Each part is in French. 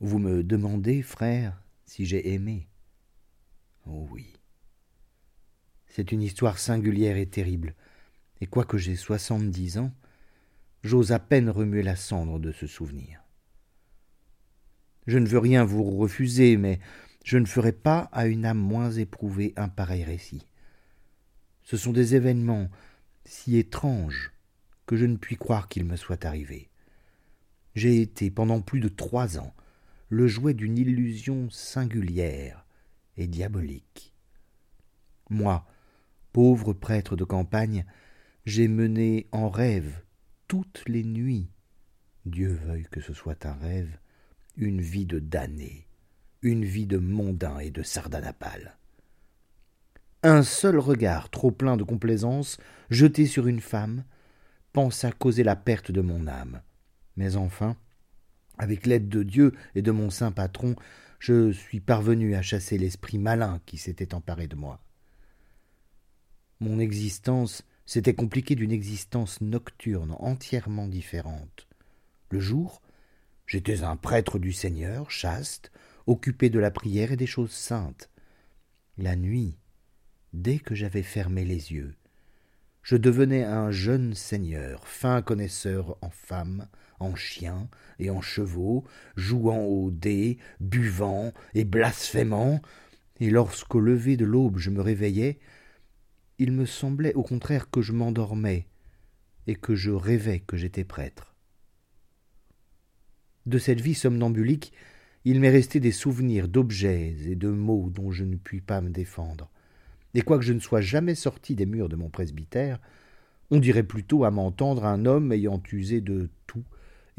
Vous me demandez, frère, si j'ai aimé. Oh oui. C'est une histoire singulière et terrible, et quoique j'ai soixante-dix ans, j'ose à peine remuer la cendre de ce souvenir. Je ne veux rien vous refuser, mais je ne ferai pas à une âme moins éprouvée un pareil récit. Ce sont des événements si étranges que je ne puis croire qu'ils me soient arrivés. J'ai été, pendant plus de trois ans, le jouet d'une illusion singulière et diabolique. Moi, pauvre prêtre de campagne, j'ai mené en rêve toutes les nuits, Dieu veuille que ce soit un rêve, une vie de damné, une vie de mondain et de sardanapale. Un seul regard trop plein de complaisance, jeté sur une femme, pensa causer la perte de mon âme. Mais enfin, avec l'aide de Dieu et de mon saint patron, je suis parvenu à chasser l'esprit malin qui s'était emparé de moi. Mon existence s'était compliquée d'une existence nocturne entièrement différente. Le jour, j'étais un prêtre du Seigneur, chaste, occupé de la prière et des choses saintes. La nuit, dès que j'avais fermé les yeux, je devenais un jeune seigneur, fin connaisseur en femmes, en chiens et en chevaux, jouant aux dés, buvant et blasphémant, et lorsqu'au lever de l'aube je me réveillais, il me semblait au contraire que je m'endormais et que je rêvais que j'étais prêtre. De cette vie somnambulique, il m'est resté des souvenirs d'objets et de mots dont je ne puis pas me défendre. Et quoique je ne sois jamais sorti des murs de mon presbytère, on dirait plutôt à m'entendre un homme ayant usé de tout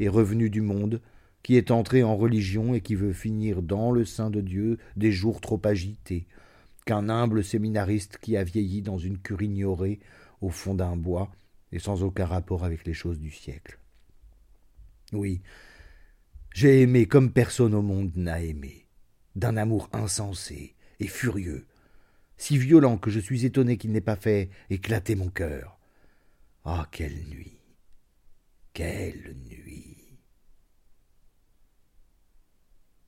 et revenu du monde, qui est entré en religion et qui veut finir dans le sein de Dieu des jours trop agités, qu'un humble séminariste qui a vieilli dans une cure ignorée au fond d'un bois et sans aucun rapport avec les choses du siècle. Oui, j'ai aimé comme personne au monde n'a aimé, d'un amour insensé et furieux, si violent que je suis étonné qu'il n'ait pas fait éclater mon cœur. Ah, quelle nuit Quelle nuit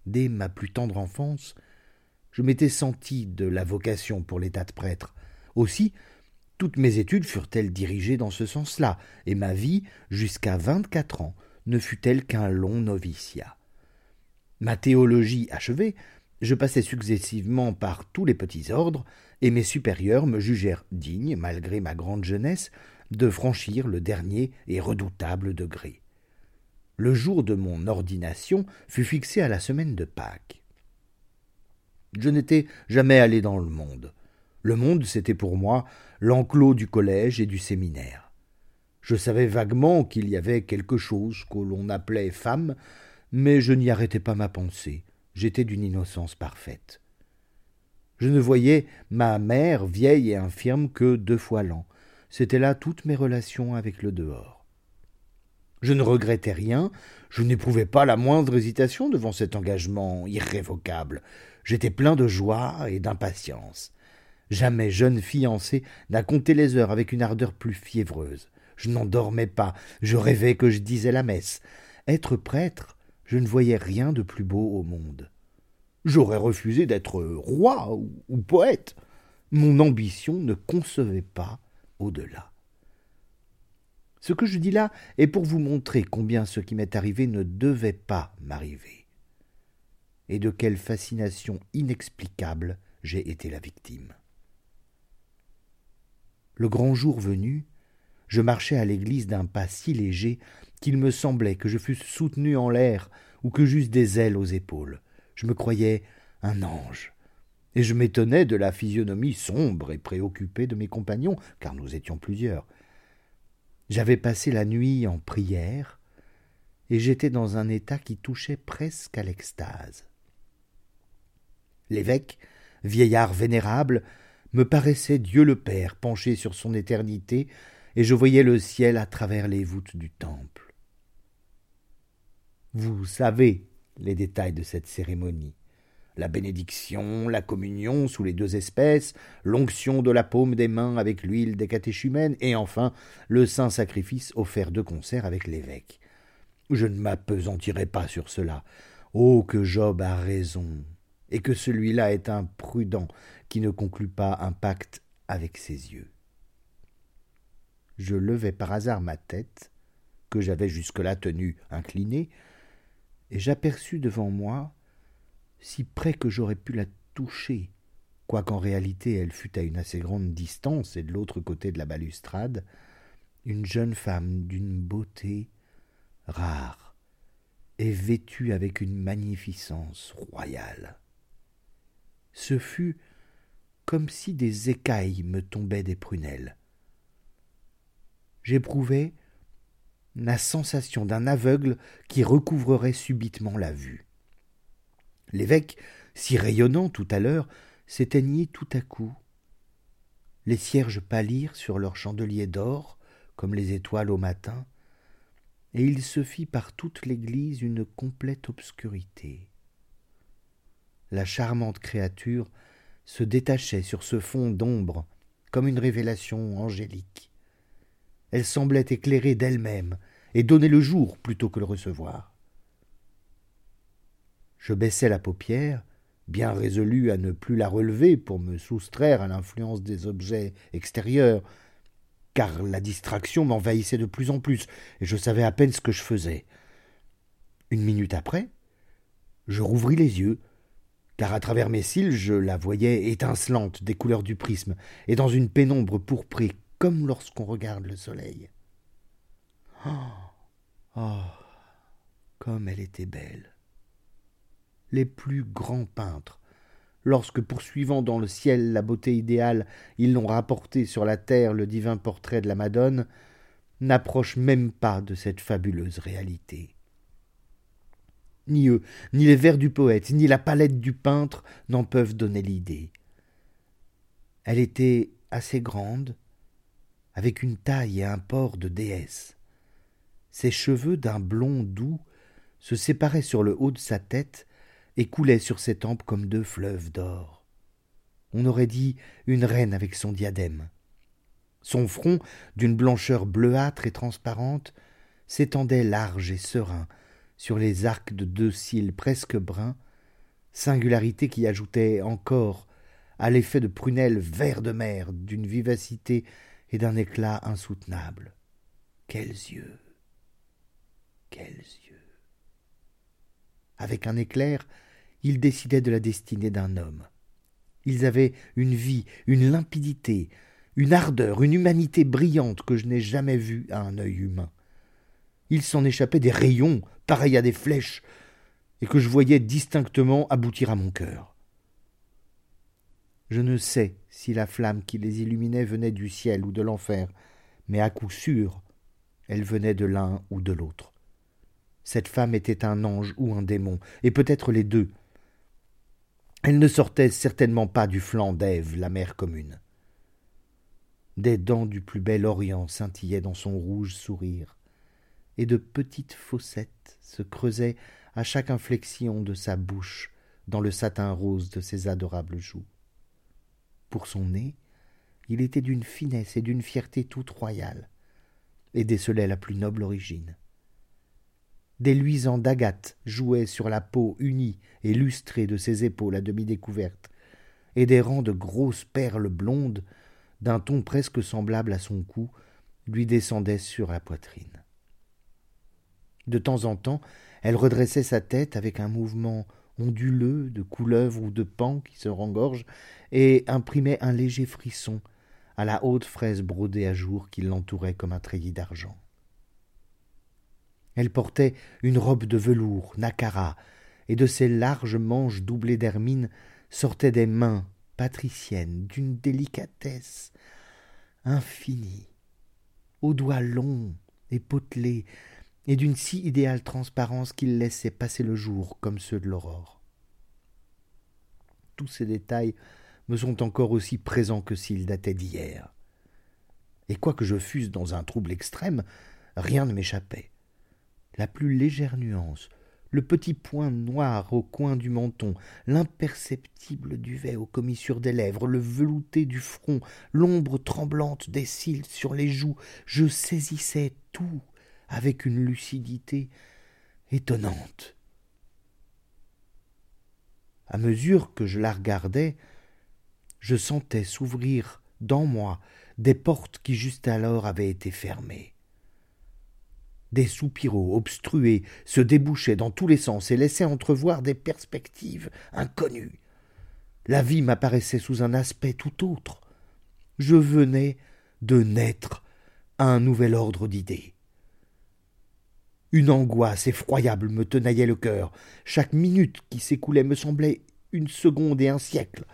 Dès ma plus tendre enfance, je m'étais senti de la vocation pour l'état de prêtre. Aussi, toutes mes études furent-elles dirigées dans ce sens-là, et ma vie, jusqu'à vingt-quatre ans, ne fut-elle qu'un long noviciat. Ma théologie achevée, je passai successivement par tous les petits ordres, et mes supérieurs me jugèrent digne, malgré ma grande jeunesse, de franchir le dernier et redoutable degré. Le jour de mon ordination fut fixé à la semaine de Pâques. Je n'étais jamais allé dans le monde. Le monde, c'était pour moi l'enclos du collège et du séminaire. Je savais vaguement qu'il y avait quelque chose que l'on appelait femme, mais je n'y arrêtais pas ma pensée. J'étais d'une innocence parfaite. Je ne voyais ma mère vieille et infirme que deux fois l'an. C'étaient là toutes mes relations avec le dehors. Je ne regrettais rien, je n'éprouvais pas la moindre hésitation devant cet engagement irrévocable. J'étais plein de joie et d'impatience. Jamais jeune fiancée n'a compté les heures avec une ardeur plus fiévreuse. Je n'en dormais pas, je rêvais que je disais la messe. Être prêtre, je ne voyais rien de plus beau au monde. J'aurais refusé d'être roi ou poète. Mon ambition ne concevait pas au-delà. Ce que je dis là est pour vous montrer combien ce qui m'est arrivé ne devait pas m'arriver et de quelle fascination inexplicable j'ai été la victime. Le grand jour venu, je marchais à l'église d'un pas si léger qu'il me semblait que je fusse soutenu en l'air ou que j'eusse des ailes aux épaules. Je me croyais un ange, et je m'étonnais de la physionomie sombre et préoccupée de mes compagnons, car nous étions plusieurs. J'avais passé la nuit en prière, et j'étais dans un état qui touchait presque à l'extase. L'évêque, vieillard vénérable, me paraissait Dieu le Père penché sur son éternité, et je voyais le ciel à travers les voûtes du temple. Vous savez les détails de cette cérémonie. La bénédiction, la communion sous les deux espèces, l'onction de la paume des mains avec l'huile des catéchumènes, et enfin le saint sacrifice offert de concert avec l'évêque. Je ne m'apesantirai pas sur cela. Oh, que Job a raison, et que celui-là est un prudent qui ne conclut pas un pacte avec ses yeux. Je levai par hasard ma tête, que j'avais jusque-là tenue inclinée, et j'aperçus devant moi, si près que j'aurais pu la toucher, quoiqu'en réalité elle fût à une assez grande distance et de l'autre côté de la balustrade, une jeune femme d'une beauté rare et vêtue avec une magnificence royale. Ce fut comme si des écailles me tombaient des prunelles. J'éprouvai la sensation d'un aveugle qui recouvrerait subitement la vue. L'évêque, si rayonnant tout à l'heure, s'éteignit tout à coup. Les cierges pâlirent sur leurs chandeliers d'or, comme les étoiles au matin, et il se fit par toute l'église une complète obscurité. La charmante créature se détachait sur ce fond d'ombre comme une révélation angélique. Elle semblait éclairer d'elle-même et donner le jour plutôt que le recevoir. Je baissai la paupière, bien résolu à ne plus la relever pour me soustraire à l'influence des objets extérieurs, car la distraction m'envahissait de plus en plus, et je savais à peine ce que je faisais. Une minute après, je rouvris les yeux, car à travers mes cils je la voyais étincelante des couleurs du prisme, et dans une pénombre pourprée comme lorsqu'on regarde le soleil. Oh, oh, comme elle était belle. Les plus grands peintres, lorsque poursuivant dans le ciel la beauté idéale, ils l'ont rapporté sur la terre le divin portrait de la Madone, n'approchent même pas de cette fabuleuse réalité. Ni eux, ni les vers du poète, ni la palette du peintre n'en peuvent donner l'idée. Elle était assez grande, avec une taille et un port de déesse. Ses cheveux d'un blond doux se séparaient sur le haut de sa tête et coulaient sur ses tempes comme deux fleuves d'or. On aurait dit une reine avec son diadème. Son front, d'une blancheur bleuâtre et transparente, s'étendait large et serein sur les arcs de deux cils presque bruns, singularité qui ajoutait encore à l'effet de prunelles vert de mer d'une vivacité et d'un éclat insoutenable. Quels yeux Quels yeux Avec un éclair, ils décidaient de la destinée d'un homme. Ils avaient une vie, une limpidité, une ardeur, une humanité brillante que je n'ai jamais vue à un œil humain. Il s'en échappait des rayons, pareils à des flèches, et que je voyais distinctement aboutir à mon cœur. Je ne sais si la flamme qui les illuminait venait du ciel ou de l'enfer, mais à coup sûr elle venait de l'un ou de l'autre. Cette femme était un ange ou un démon, et peut-être les deux. Elle ne sortait certainement pas du flanc d'Ève, la mère commune. Des dents du plus bel Orient scintillaient dans son rouge sourire, et de petites fossettes se creusaient à chaque inflexion de sa bouche dans le satin rose de ses adorables joues. Pour son nez, il était d'une finesse et d'une fierté toute royale, et décelait la plus noble origine. Des luisants d'agate jouaient sur la peau unie et lustrée de ses épaules à demi découvertes, et des rangs de grosses perles blondes, d'un ton presque semblable à son cou, lui descendaient sur la poitrine. De temps en temps, elle redressait sa tête avec un mouvement onduleux de couleuvre ou de pan qui se rengorge, et imprimait un léger frisson à la haute fraise brodée à jour qui l'entourait comme un treillis d'argent. Elle portait une robe de velours, nacara, et de ses larges manches doublées d'hermine sortaient des mains patriciennes d'une délicatesse infinie, aux doigts longs et potelés, et d'une si idéale transparence qu'ils laissaient passer le jour comme ceux de l'aurore. Tous ces détails me sont encore aussi présents que s'ils dataient d'hier. Et quoique je fusse dans un trouble extrême, rien ne m'échappait. La plus légère nuance, le petit point noir au coin du menton, l'imperceptible duvet aux commissures des lèvres, le velouté du front, l'ombre tremblante des cils sur les joues, je saisissais tout avec une lucidité étonnante. À mesure que je la regardais, je sentais s'ouvrir dans moi des portes qui juste alors avaient été fermées. Des soupiraux obstrués se débouchaient dans tous les sens et laissaient entrevoir des perspectives inconnues. La vie m'apparaissait sous un aspect tout autre. Je venais de naître à un nouvel ordre d'idées. Une angoisse effroyable me tenaillait le cœur. Chaque minute qui s'écoulait me semblait une seconde et un siècle.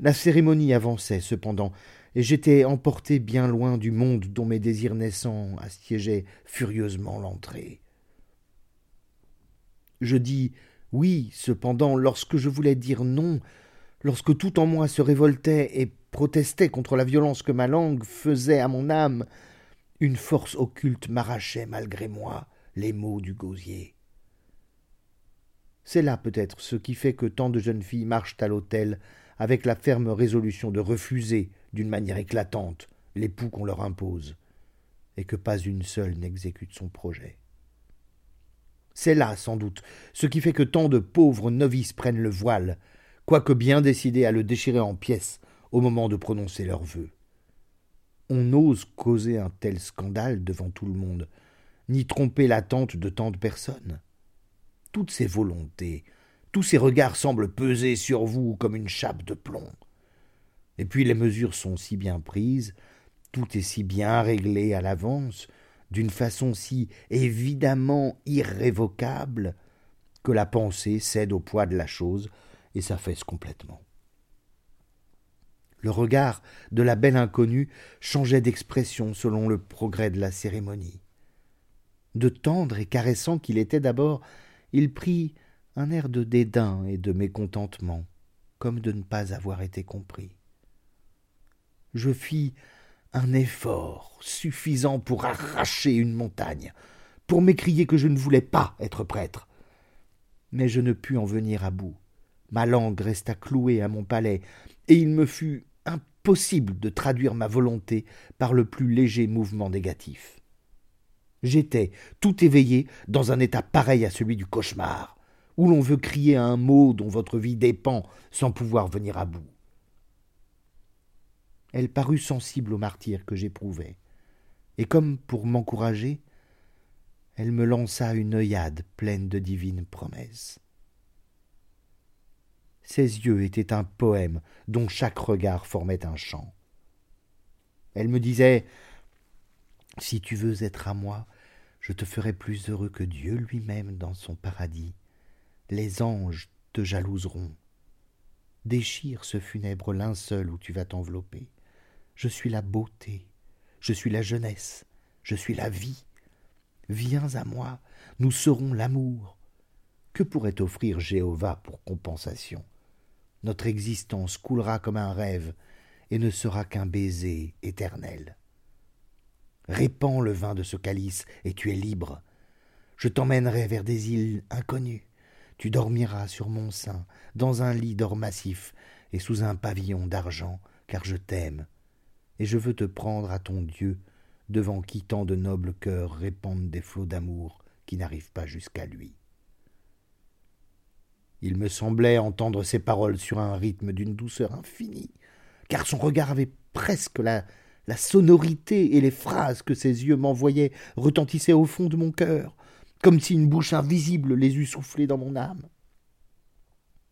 La cérémonie avançait cependant, et j'étais emporté bien loin du monde dont mes désirs naissants assiégeaient furieusement l'entrée. Je dis oui, cependant, lorsque je voulais dire non, lorsque tout en moi se révoltait et protestait contre la violence que ma langue faisait à mon âme, une force occulte m'arrachait malgré moi les mots du gosier. C'est là peut-être ce qui fait que tant de jeunes filles marchent à l'autel avec la ferme résolution de refuser d'une manière éclatante l'époux qu'on leur impose, et que pas une seule n'exécute son projet. C'est là, sans doute, ce qui fait que tant de pauvres novices prennent le voile, quoique bien décidés à le déchirer en pièces au moment de prononcer leurs vœux. On n'ose causer un tel scandale devant tout le monde, ni tromper l'attente de tant de personnes. Toutes ces volontés, tous ces regards semblent peser sur vous comme une chape de plomb. Et puis les mesures sont si bien prises, tout est si bien réglé à l'avance, d'une façon si évidemment irrévocable, que la pensée cède au poids de la chose et s'affaisse complètement. Le regard de la belle inconnue changeait d'expression selon le progrès de la cérémonie. De tendre et caressant qu'il était d'abord, il prit un air de dédain et de mécontentement, comme de ne pas avoir été compris je fis un effort suffisant pour arracher une montagne, pour m'écrier que je ne voulais pas être prêtre. Mais je ne pus en venir à bout. Ma langue resta clouée à mon palais, et il me fut impossible de traduire ma volonté par le plus léger mouvement négatif. J'étais, tout éveillé, dans un état pareil à celui du cauchemar, où l'on veut crier un mot dont votre vie dépend sans pouvoir venir à bout. Elle parut sensible au martyr que j'éprouvais, et comme pour m'encourager, elle me lança une œillade pleine de divines promesses. Ses yeux étaient un poème dont chaque regard formait un chant. Elle me disait Si tu veux être à moi, je te ferai plus heureux que Dieu lui-même dans son paradis. Les anges te jalouseront. Déchire ce funèbre linceul où tu vas t'envelopper. Je suis la beauté, je suis la jeunesse, je suis la vie. Viens à moi, nous serons l'amour. Que pourrait offrir Jéhovah pour compensation? Notre existence coulera comme un rêve et ne sera qu'un baiser éternel. Répands le vin de ce calice et tu es libre. Je t'emmènerai vers des îles inconnues. Tu dormiras sur mon sein, dans un lit d'or massif et sous un pavillon d'argent, car je t'aime et je veux te prendre à ton Dieu, devant qui tant de nobles cœurs répandent des flots d'amour qui n'arrivent pas jusqu'à lui. Il me semblait entendre ces paroles sur un rythme d'une douceur infinie, car son regard avait presque la, la sonorité et les phrases que ses yeux m'envoyaient retentissaient au fond de mon cœur, comme si une bouche invisible les eût soufflées dans mon âme.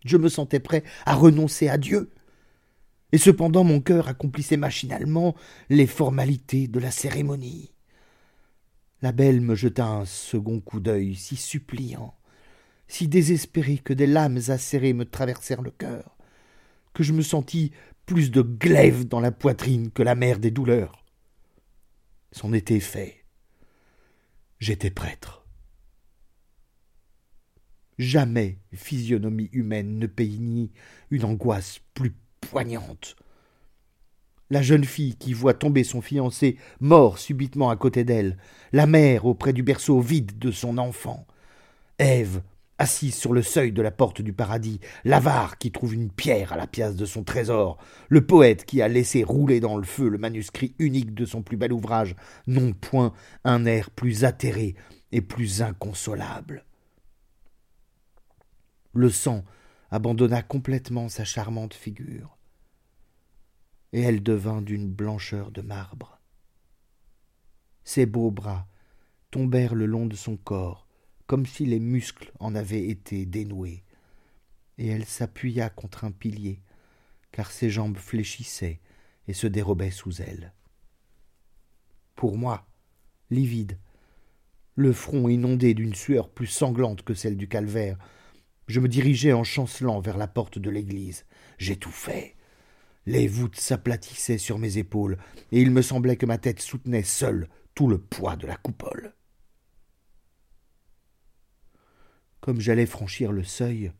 Je me sentais prêt à renoncer à Dieu, et cependant mon cœur accomplissait machinalement les formalités de la cérémonie. La belle me jeta un second coup d'œil si suppliant, si désespéré que des lames acérées me traversèrent le cœur, que je me sentis plus de glaive dans la poitrine que la mer des douleurs. C'en était fait. J'étais prêtre. Jamais physionomie humaine ne peignit une angoisse plus poignante. La jeune fille qui voit tomber son fiancé mort subitement à côté d'elle, la mère auprès du berceau vide de son enfant, Ève assise sur le seuil de la porte du paradis, l'avare qui trouve une pierre à la pièce de son trésor, le poète qui a laissé rouler dans le feu le manuscrit unique de son plus bel ouvrage, n'ont point un air plus atterré et plus inconsolable. Le sang abandonna complètement sa charmante figure, et elle devint d'une blancheur de marbre. Ses beaux bras tombèrent le long de son corps, comme si les muscles en avaient été dénoués, et elle s'appuya contre un pilier, car ses jambes fléchissaient et se dérobaient sous elle. Pour moi, livide, le front inondé d'une sueur plus sanglante que celle du calvaire, je me dirigeais en chancelant vers la porte de l'église. J'étouffais. Les voûtes s'aplatissaient sur mes épaules, et il me semblait que ma tête soutenait seule tout le poids de la coupole. Comme j'allais franchir le seuil,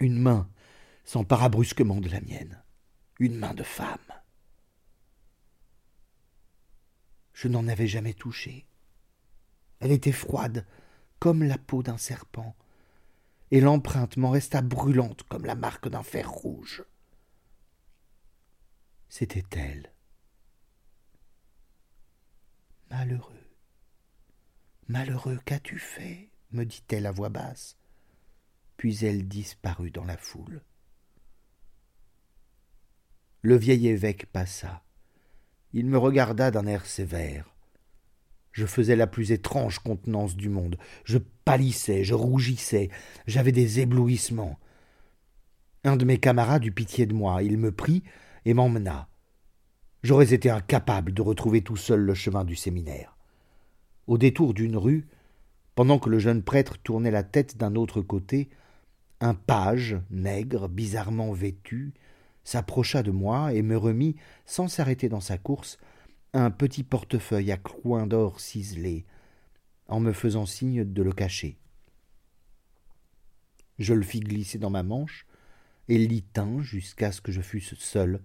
une main s'empara brusquement de la mienne, une main de femme. Je n'en avais jamais touché. Elle était froide, comme la peau d'un serpent, et l'empreinte m'en resta brûlante comme la marque d'un fer rouge. C'était elle. Malheureux, malheureux, qu'as-tu fait? me dit-elle à voix basse. Puis elle disparut dans la foule. Le vieil évêque passa. Il me regarda d'un air sévère. Je faisais la plus étrange contenance du monde. Je pâlissais, je rougissais, j'avais des éblouissements. Un de mes camarades eut pitié de moi. Il me prit et m'emmena. J'aurais été incapable de retrouver tout seul le chemin du séminaire. Au détour d'une rue, pendant que le jeune prêtre tournait la tête d'un autre côté, un page, nègre, bizarrement vêtu, s'approcha de moi et me remit, sans s'arrêter dans sa course, un petit portefeuille à coins d'or ciselés, en me faisant signe de le cacher. Je le fis glisser dans ma manche et l'y tins jusqu'à ce que je fusse seul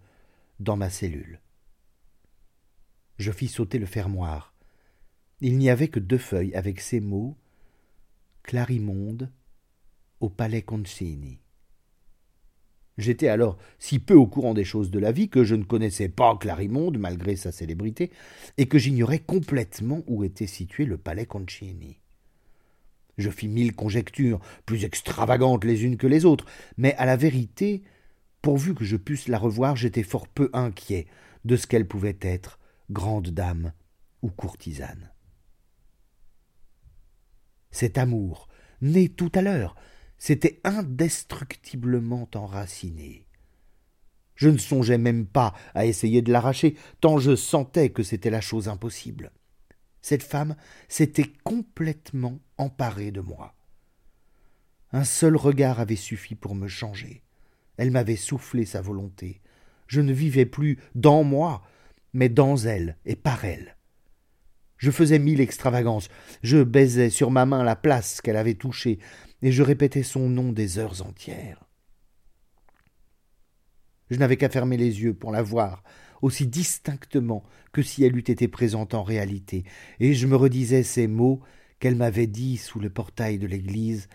dans ma cellule. Je fis sauter le fermoir. Il n'y avait que deux feuilles avec ces mots Clarimonde au palais Concini. J'étais alors si peu au courant des choses de la vie que je ne connaissais pas Clarimonde, malgré sa célébrité, et que j'ignorais complètement où était situé le palais Concini. Je fis mille conjectures, plus extravagantes les unes que les autres, mais à la vérité, pourvu que je pusse la revoir, j'étais fort peu inquiet de ce qu'elle pouvait être, grande dame ou courtisane. Cet amour, né tout à l'heure, s'était indestructiblement enraciné. Je ne songeais même pas à essayer de l'arracher, tant je sentais que c'était la chose impossible. Cette femme s'était complètement emparée de moi. Un seul regard avait suffi pour me changer. Elle m'avait soufflé sa volonté. Je ne vivais plus dans moi, mais dans elle et par elle. Je faisais mille extravagances. Je baisais sur ma main la place qu'elle avait touchée, et je répétais son nom des heures entières. Je n'avais qu'à fermer les yeux pour la voir, aussi distinctement que si elle eût été présente en réalité, et je me redisais ces mots qu'elle m'avait dits sous le portail de l'église.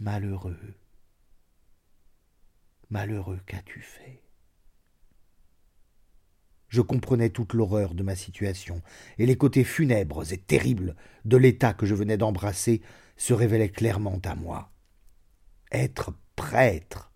Malheureux. Malheureux qu'as-tu fait? Je comprenais toute l'horreur de ma situation, et les côtés funèbres et terribles de l'état que je venais d'embrasser se révélaient clairement à moi. Être prêtre,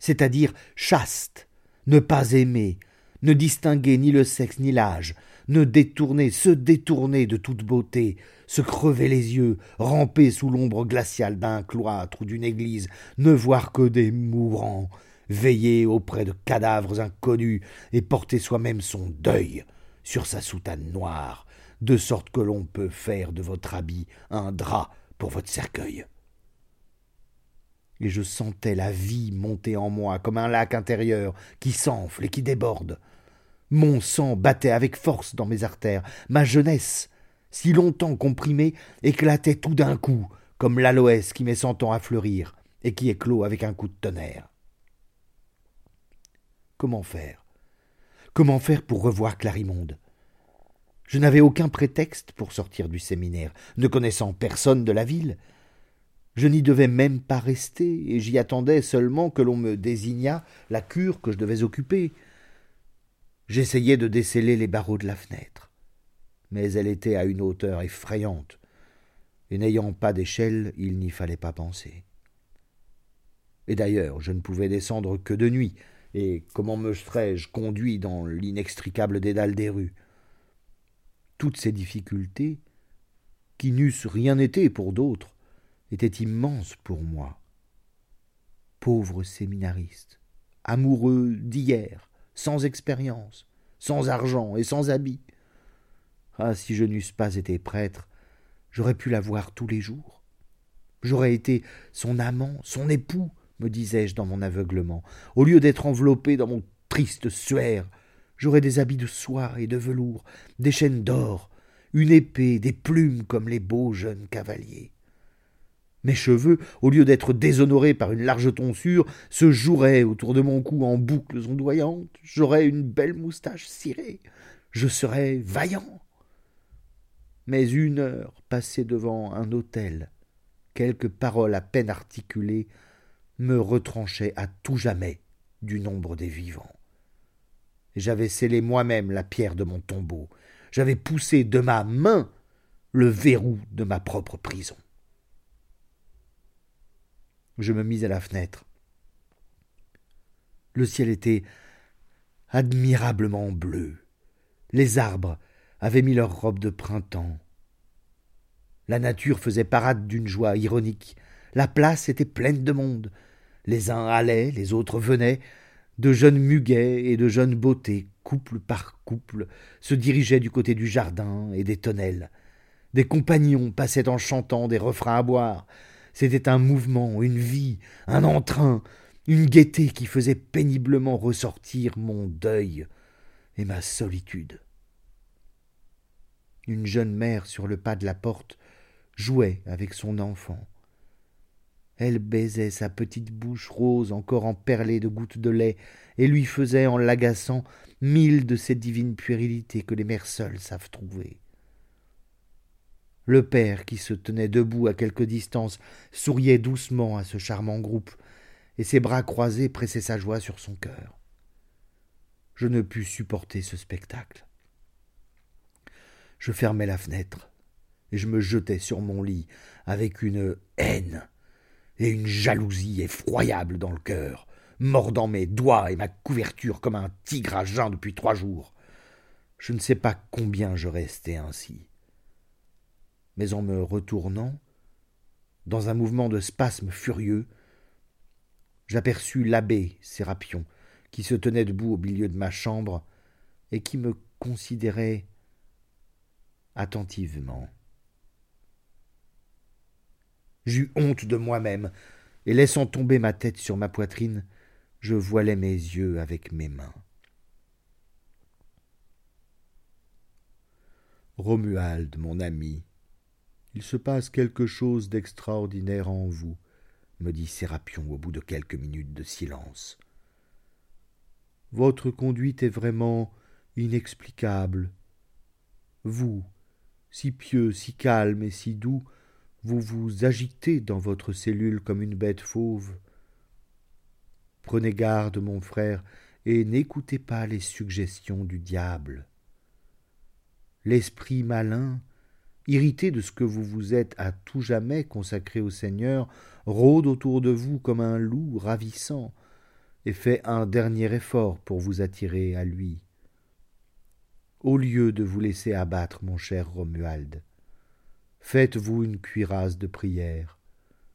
c'est-à-dire chaste, ne pas aimer, ne distinguer ni le sexe ni l'âge, ne détourner, se détourner de toute beauté, se crever les yeux, ramper sous l'ombre glaciale d'un cloître ou d'une église, ne voir que des mourants, veiller auprès de cadavres inconnus et porter soi-même son deuil sur sa soutane noire, de sorte que l'on peut faire de votre habit un drap pour votre cercueil. Et je sentais la vie monter en moi comme un lac intérieur qui s'enfle et qui déborde. Mon sang battait avec force dans mes artères, ma jeunesse, si longtemps comprimée, éclatait tout d'un coup, comme l'aloès qui met cent ans à fleurir et qui éclot avec un coup de tonnerre. Comment faire? Comment faire pour revoir Clarimonde? Je n'avais aucun prétexte pour sortir du séminaire, ne connaissant personne de la ville. Je n'y devais même pas rester, et j'y attendais seulement que l'on me désignât la cure que je devais occuper. J'essayais de déceler les barreaux de la fenêtre, mais elle était à une hauteur effrayante, et n'ayant pas d'échelle, il n'y fallait pas penser. Et d'ailleurs, je ne pouvais descendre que de nuit, et comment me serais-je conduit dans l'inextricable dédale des rues? Toutes ces difficultés, qui n'eussent rien été pour d'autres, étaient immenses pour moi. Pauvre séminariste, amoureux d'hier, sans expérience, sans argent et sans habits. Ah, si je n'eusse pas été prêtre, j'aurais pu la voir tous les jours. J'aurais été son amant, son époux, me disais-je dans mon aveuglement. Au lieu d'être enveloppé dans mon triste suaire, j'aurais des habits de soie et de velours, des chaînes d'or, une épée, des plumes comme les beaux jeunes cavaliers. Mes cheveux, au lieu d'être déshonorés par une large tonsure, se joueraient autour de mon cou en boucles ondoyantes. J'aurais une belle moustache cirée. Je serais vaillant. Mais une heure passée devant un hôtel, quelques paroles à peine articulées, me retranchaient à tout jamais du nombre des vivants. J'avais scellé moi-même la pierre de mon tombeau. J'avais poussé de ma main le verrou de ma propre prison. Je me mis à la fenêtre. Le ciel était admirablement bleu. Les arbres avaient mis leurs robes de printemps. La nature faisait parade d'une joie ironique. La place était pleine de monde. Les uns allaient, les autres venaient. De jeunes muguets et de jeunes beautés, couple par couple, se dirigeaient du côté du jardin et des tonnelles. Des compagnons passaient en chantant des refrains à boire. C'était un mouvement, une vie, un entrain, une gaieté qui faisait péniblement ressortir mon deuil et ma solitude. Une jeune mère sur le pas de la porte jouait avec son enfant. Elle baisait sa petite bouche rose encore emperlée de gouttes de lait et lui faisait en l'agaçant mille de ces divines puérilités que les mères seules savent trouver. Le père, qui se tenait debout à quelque distance, souriait doucement à ce charmant groupe, et ses bras croisés pressaient sa joie sur son cœur. Je ne pus supporter ce spectacle. Je fermai la fenêtre, et je me jetai sur mon lit avec une haine et une jalousie effroyable dans le cœur, mordant mes doigts et ma couverture comme un tigre à jeun depuis trois jours. Je ne sais pas combien je restai ainsi mais en me retournant, dans un mouvement de spasme furieux, j'aperçus l'abbé Sérapion, qui se tenait debout au milieu de ma chambre et qui me considérait attentivement. J'eus honte de moi-même, et laissant tomber ma tête sur ma poitrine, je voilai mes yeux avec mes mains. Romuald, mon ami, il se passe quelque chose d'extraordinaire en vous, me dit Sérapion au bout de quelques minutes de silence. Votre conduite est vraiment inexplicable. Vous, si pieux, si calme et si doux, vous vous agitez dans votre cellule comme une bête fauve. Prenez garde, mon frère, et n'écoutez pas les suggestions du diable. L'esprit malin irrité de ce que vous vous êtes à tout jamais consacré au Seigneur, rôde autour de vous comme un loup ravissant, et fait un dernier effort pour vous attirer à lui. Au lieu de vous laisser abattre, mon cher Romuald, faites-vous une cuirasse de prière,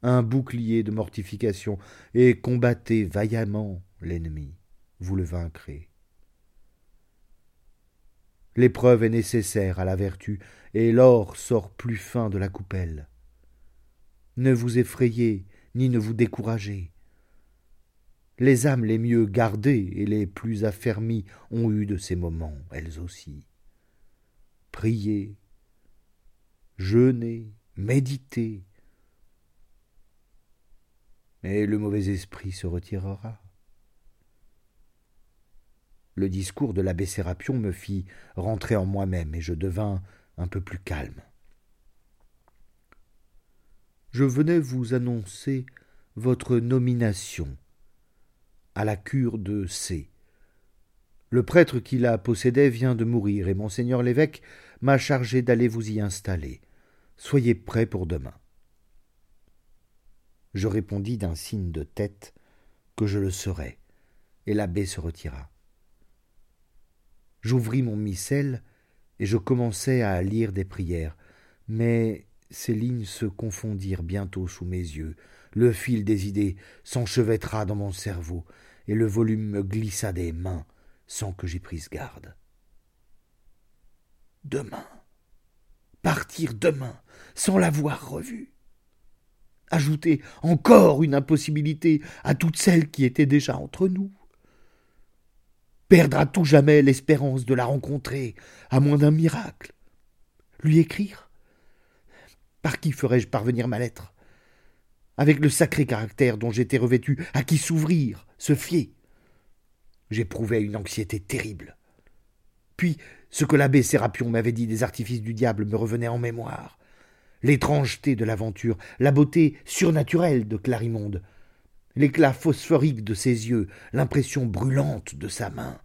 un bouclier de mortification, et combattez vaillamment l'ennemi, vous le vaincrez. L'épreuve est nécessaire à la vertu, et l'or sort plus fin de la coupelle. Ne vous effrayez, ni ne vous découragez. Les âmes les mieux gardées et les plus affermies ont eu de ces moments, elles aussi. Priez, jeûnez, méditez, et le mauvais esprit se retirera. Le discours de l'abbé Sérapion me fit rentrer en moi-même, et je devins un peu plus calme. Je venais vous annoncer votre nomination à la cure de C. Le prêtre qui la possédait vient de mourir, et monseigneur l'évêque m'a chargé d'aller vous y installer. Soyez prêt pour demain. Je répondis d'un signe de tête que je le serais, et l'abbé se retira. J'ouvris mon missel et je commençai à lire des prières, mais ces lignes se confondirent bientôt sous mes yeux, le fil des idées s'enchevêtra dans mon cerveau, et le volume me glissa des mains sans que j'y prisse garde. Demain. Partir demain, sans l'avoir revue. Ajouter encore une impossibilité à toutes celles qui étaient déjà entre nous. Perdre à tout jamais l'espérance de la rencontrer, à moins d'un miracle. Lui écrire? Par qui ferais-je parvenir ma lettre? Avec le sacré caractère dont j'étais revêtu, à qui s'ouvrir, se fier J'éprouvais une anxiété terrible. Puis, ce que l'abbé Sérapion m'avait dit des artifices du diable me revenait en mémoire. L'étrangeté de l'aventure, la beauté surnaturelle de Clarimonde, l'éclat phosphorique de ses yeux, l'impression brûlante de sa main,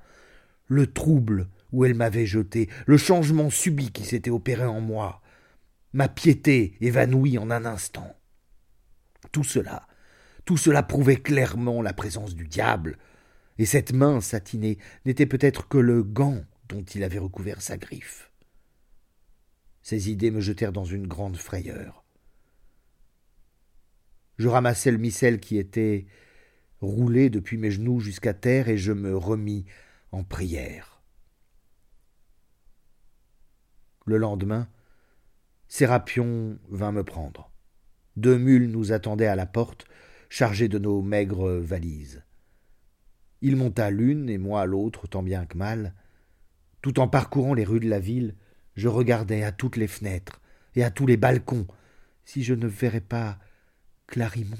le trouble où elle m'avait jeté, le changement subit qui s'était opéré en moi, ma piété évanouie en un instant. Tout cela, tout cela prouvait clairement la présence du diable, et cette main satinée n'était peut-être que le gant dont il avait recouvert sa griffe. Ces idées me jetèrent dans une grande frayeur. Je ramassai le missel qui était roulé depuis mes genoux jusqu'à terre et je me remis en prière. Le lendemain, Sérapion vint me prendre. Deux mules nous attendaient à la porte, chargées de nos maigres valises. Il monta l'une et moi l'autre, tant bien que mal. Tout en parcourant les rues de la ville, je regardais à toutes les fenêtres et à tous les balcons si je ne verrais pas Clarimonde.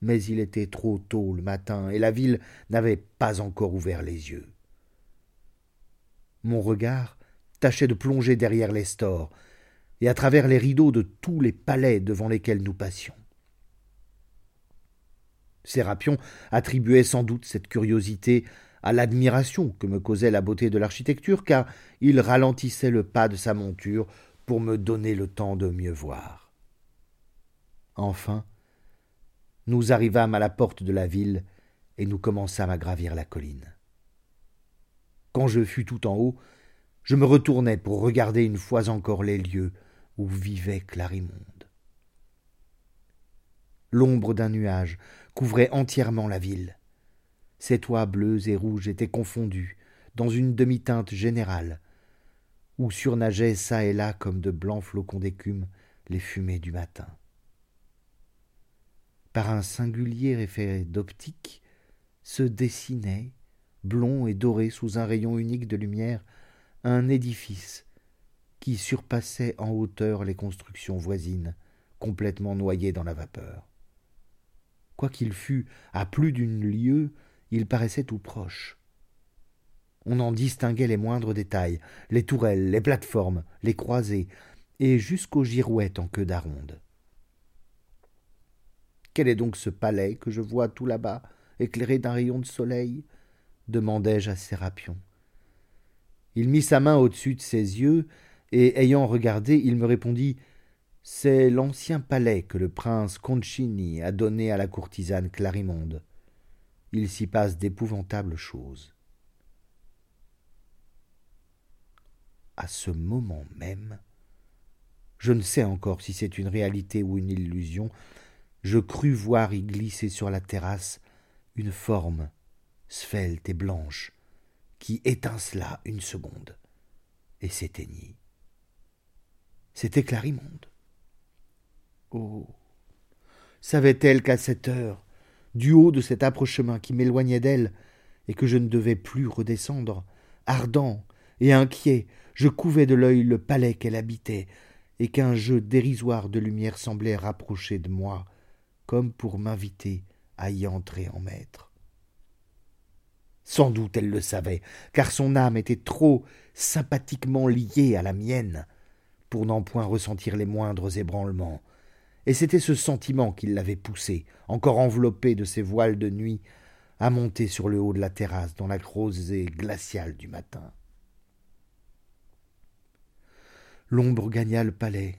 Mais il était trop tôt le matin et la ville n'avait pas encore ouvert les yeux. Mon regard tâchait de plonger derrière les stores et à travers les rideaux de tous les palais devant lesquels nous passions. Sérapion attribuait sans doute cette curiosité à l'admiration que me causait la beauté de l'architecture, car il ralentissait le pas de sa monture pour me donner le temps de mieux voir. Enfin, nous arrivâmes à la porte de la ville et nous commençâmes à gravir la colline. Quand je fus tout en haut, je me retournai pour regarder une fois encore les lieux où vivait Clarimonde. L'ombre d'un nuage couvrait entièrement la ville. Ses toits bleus et rouges étaient confondus dans une demi-teinte générale, où surnageaient çà et là comme de blancs flocons d'écume les fumées du matin. Par un singulier effet d'optique, se dessinait, blond et doré sous un rayon unique de lumière, un édifice qui surpassait en hauteur les constructions voisines, complètement noyées dans la vapeur. Quoiqu'il fût à plus d'une lieue, il paraissait tout proche. On en distinguait les moindres détails, les tourelles, les plateformes, les croisées, et jusqu'aux girouettes en queue d'aronde. Quel est donc ce palais que je vois tout là-bas, éclairé d'un rayon de soleil? demandai-je à Sérapion. Il mit sa main au-dessus de ses yeux, et ayant regardé, il me répondit c'est l'ancien palais que le prince Concini a donné à la courtisane Clarimonde. Il s'y passe d'épouvantables choses. À ce moment même, je ne sais encore si c'est une réalité ou une illusion, je crus voir y glisser sur la terrasse une forme svelte et blanche qui étincela une seconde et s'éteignit. C'était Clarimonde. Oh Savait-elle qu'à cette heure, du haut de cet âpre chemin qui m'éloignait d'elle, et que je ne devais plus redescendre, ardent et inquiet, je couvais de l'œil le palais qu'elle habitait, et qu'un jeu dérisoire de lumière semblait rapprocher de moi, comme pour m'inviter à y entrer en maître. Sans doute elle le savait, car son âme était trop sympathiquement liée à la mienne pour n'en point ressentir les moindres ébranlements, et c'était ce sentiment qui l'avait poussé, encore enveloppé de ses voiles de nuit, à monter sur le haut de la terrasse dans la rosée glaciale du matin. L'ombre gagna le palais,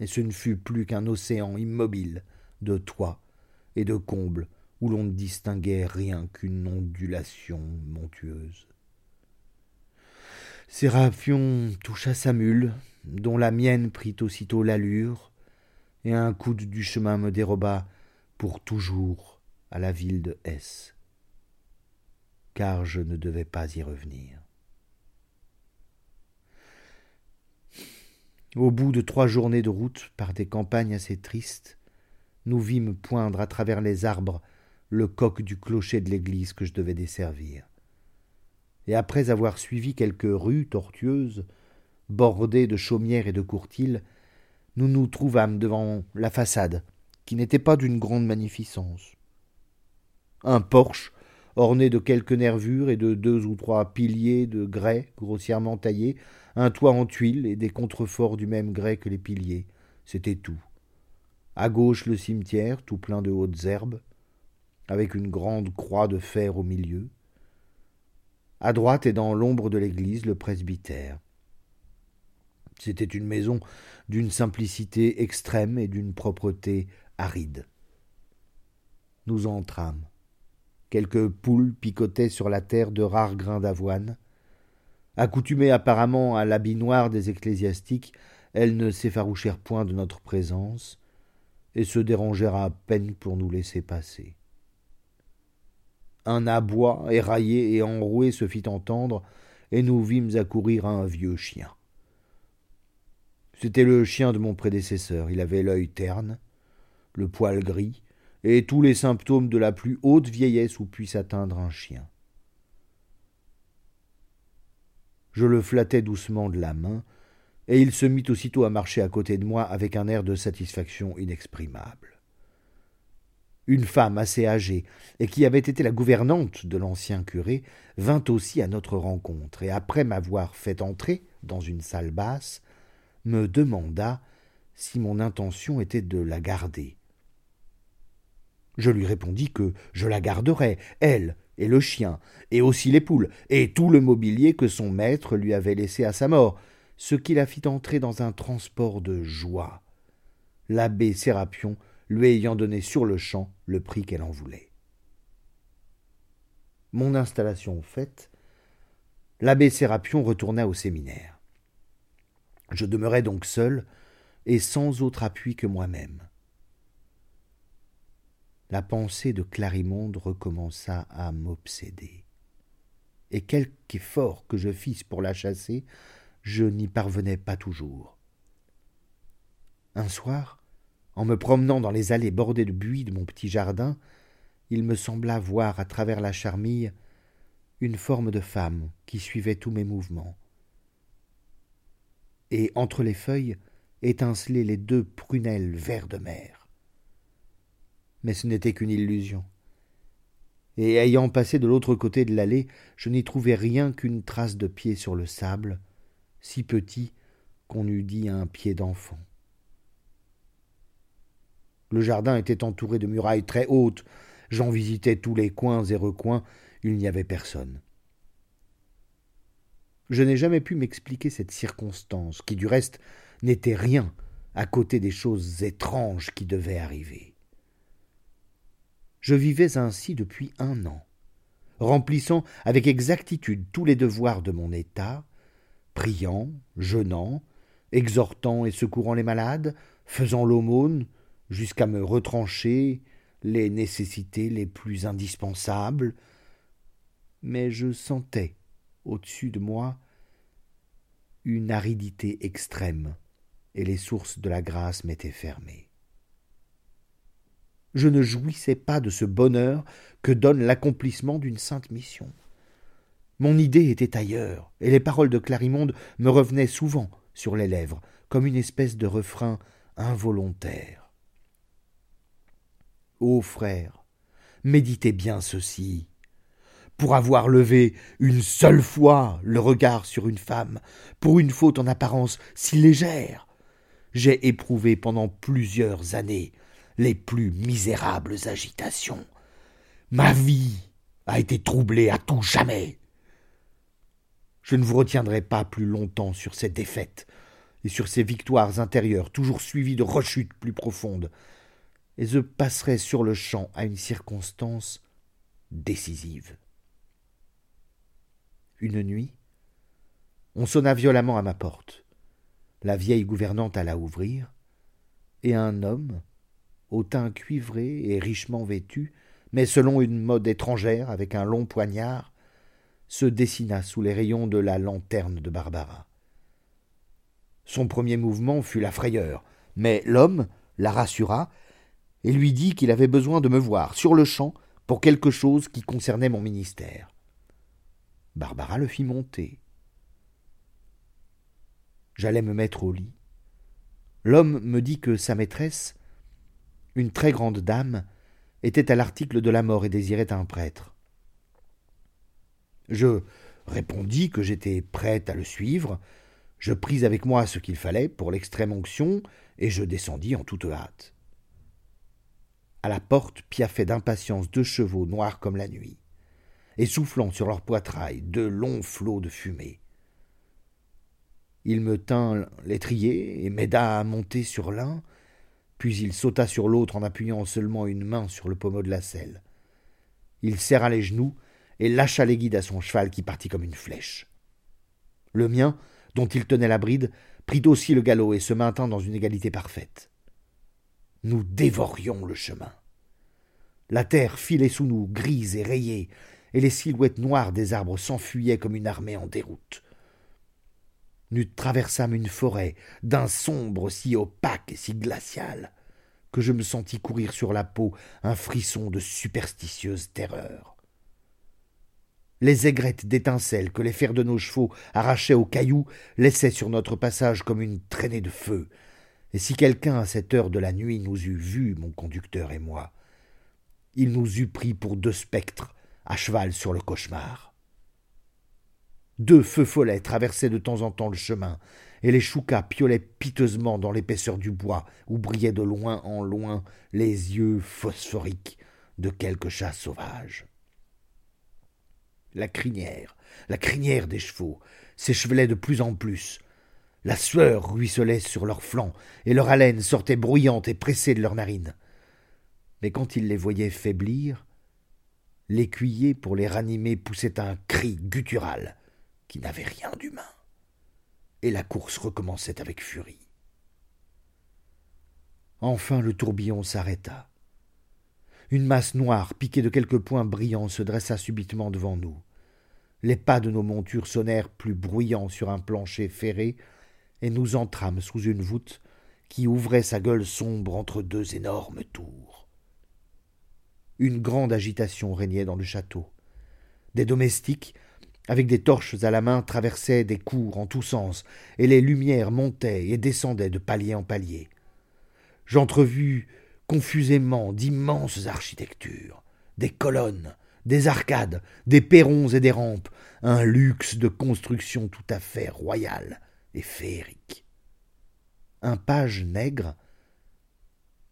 et ce ne fut plus qu'un océan immobile de toits et de combles où l'on ne distinguait rien qu'une ondulation montueuse. Séraphion toucha sa mule, dont la mienne prit aussitôt l'allure, et un coude du chemin me déroba pour toujours à la ville de S, car je ne devais pas y revenir. Au bout de trois journées de route par des campagnes assez tristes, nous vîmes poindre à travers les arbres le coq du clocher de l'église que je devais desservir. Et après avoir suivi quelques rues tortueuses, bordées de chaumières et de courtils, nous nous trouvâmes devant la façade, qui n'était pas d'une grande magnificence. Un porche, orné de quelques nervures et de deux ou trois piliers de grès grossièrement taillés, un toit en tuiles et des contreforts du même grès que les piliers. C'était tout. À gauche le cimetière, tout plein de hautes herbes, avec une grande croix de fer au milieu. À droite et dans l'ombre de l'église, le presbytère. C'était une maison d'une simplicité extrême et d'une propreté aride. Nous entrâmes. Quelques poules picotaient sur la terre de rares grains d'avoine. Accoutumées apparemment à l'habit noir des ecclésiastiques, elles ne s'effarouchèrent point de notre présence et se dérangèrent à peine pour nous laisser passer. Un abois éraillé et enroué se fit entendre, et nous vîmes accourir un vieux chien. C'était le chien de mon prédécesseur. Il avait l'œil terne, le poil gris, et tous les symptômes de la plus haute vieillesse où puisse atteindre un chien. Je le flattai doucement de la main, et il se mit aussitôt à marcher à côté de moi avec un air de satisfaction inexprimable. Une femme assez âgée, et qui avait été la gouvernante de l'ancien curé, vint aussi à notre rencontre, et après m'avoir fait entrer dans une salle basse, me demanda si mon intention était de la garder. Je lui répondis que je la garderais, elle, et le chien, et aussi les poules, et tout le mobilier que son maître lui avait laissé à sa mort, ce qui la fit entrer dans un transport de joie, l'abbé Sérapion lui ayant donné sur le champ le prix qu'elle en voulait. Mon installation faite, l'abbé Sérapion retourna au séminaire. Je demeurai donc seul et sans autre appui que moi-même la pensée de Clarimonde recommença à m'obséder. Et quelque effort que je fisse pour la chasser, je n'y parvenais pas toujours. Un soir, en me promenant dans les allées bordées de buis de mon petit jardin, il me sembla voir à travers la charmille une forme de femme qui suivait tous mes mouvements. Et entre les feuilles étincelaient les deux prunelles vert de mer mais ce n'était qu'une illusion. Et ayant passé de l'autre côté de l'allée, je n'y trouvais rien qu'une trace de pied sur le sable, si petit qu'on eût dit un pied d'enfant. Le jardin était entouré de murailles très hautes, j'en visitais tous les coins et recoins, il n'y avait personne. Je n'ai jamais pu m'expliquer cette circonstance, qui du reste n'était rien à côté des choses étranges qui devaient arriver. Je vivais ainsi depuis un an, remplissant avec exactitude tous les devoirs de mon état, priant, jeûnant, exhortant et secourant les malades, faisant l'aumône, jusqu'à me retrancher les nécessités les plus indispensables, mais je sentais au-dessus de moi une aridité extrême, et les sources de la grâce m'étaient fermées je ne jouissais pas de ce bonheur que donne l'accomplissement d'une sainte mission. Mon idée était ailleurs, et les paroles de Clarimonde me revenaient souvent sur les lèvres, comme une espèce de refrain involontaire. Ô frère, méditez bien ceci. Pour avoir levé une seule fois le regard sur une femme, pour une faute en apparence si légère, j'ai éprouvé pendant plusieurs années les plus misérables agitations. Ma vie a été troublée à tout jamais. Je ne vous retiendrai pas plus longtemps sur ces défaites et sur ces victoires intérieures toujours suivies de rechutes plus profondes. et je passerai sur le champ à une circonstance décisive. Une nuit, on sonna violemment à ma porte. La vieille gouvernante alla ouvrir, et un homme, au teint cuivré et richement vêtu, mais selon une mode étrangère, avec un long poignard, se dessina sous les rayons de la lanterne de Barbara. Son premier mouvement fut la frayeur, mais l'homme la rassura et lui dit qu'il avait besoin de me voir sur le champ pour quelque chose qui concernait mon ministère. Barbara le fit monter. J'allais me mettre au lit. L'homme me dit que sa maîtresse, une très grande dame, était à l'article de la mort et désirait un prêtre. Je répondis que j'étais prête à le suivre, je pris avec moi ce qu'il fallait pour l'extrême onction, et je descendis en toute hâte. À la porte piaffaient d'impatience deux chevaux noirs comme la nuit, et soufflant sur leur poitrail de longs flots de fumée. Il me tint l'étrier et m'aida à monter sur l'un, puis il sauta sur l'autre en appuyant seulement une main sur le pommeau de la selle. Il serra les genoux et lâcha les guides à son cheval qui partit comme une flèche. Le mien, dont il tenait la bride, prit aussi le galop et se maintint dans une égalité parfaite. Nous dévorions le chemin. La terre filait sous nous, grise et rayée, et les silhouettes noires des arbres s'enfuyaient comme une armée en déroute. Nous traversâmes une forêt d'un sombre si opaque et si glacial que je me sentis courir sur la peau un frisson de superstitieuse terreur. Les aigrettes d'étincelles que les fers de nos chevaux arrachaient aux cailloux laissaient sur notre passage comme une traînée de feu, et si quelqu'un à cette heure de la nuit nous eût vus, mon conducteur et moi, il nous eût pris pour deux spectres à cheval sur le cauchemar. Deux feux follets traversaient de temps en temps le chemin, et les choucas piolaient piteusement dans l'épaisseur du bois, où brillaient de loin en loin les yeux phosphoriques de quelques chats sauvages. La crinière, la crinière des chevaux, s'échevelait de plus en plus. La sueur ruisselait sur leurs flancs, et leur haleine sortait bruyante et pressée de leurs narines. Mais quand ils les voyaient faiblir, l'écuyer, pour les ranimer, poussait un cri guttural qui n'avait rien d'humain. Et la course recommençait avec furie. Enfin le tourbillon s'arrêta. Une masse noire, piquée de quelques points brillants, se dressa subitement devant nous. Les pas de nos montures sonnèrent plus bruyants sur un plancher ferré, et nous entrâmes sous une voûte qui ouvrait sa gueule sombre entre deux énormes tours. Une grande agitation régnait dans le château. Des domestiques, avec des torches à la main, traversaient des cours en tous sens, et les lumières montaient et descendaient de palier en palier. J'entrevis confusément d'immenses architectures, des colonnes, des arcades, des perrons et des rampes, un luxe de construction tout à fait royal et féerique. Un page nègre,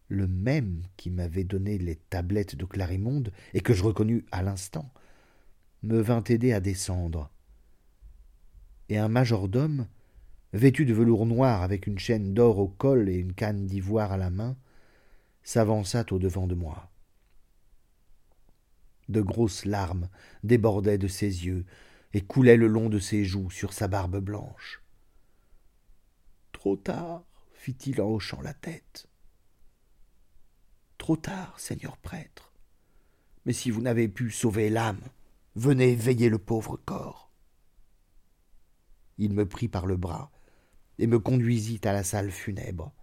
le même qui m'avait donné les tablettes de Clarimonde et que je reconnus à l'instant, me vint aider à descendre. Et un majordome, vêtu de velours noir avec une chaîne d'or au col et une canne d'ivoire à la main, s'avança au-devant de moi. De grosses larmes débordaient de ses yeux et coulaient le long de ses joues sur sa barbe blanche. Trop tard, fit-il en hochant la tête. Trop tard, seigneur prêtre. Mais si vous n'avez pu sauver l'âme, Venez veiller le pauvre corps. Il me prit par le bras et me conduisit à la salle funèbre.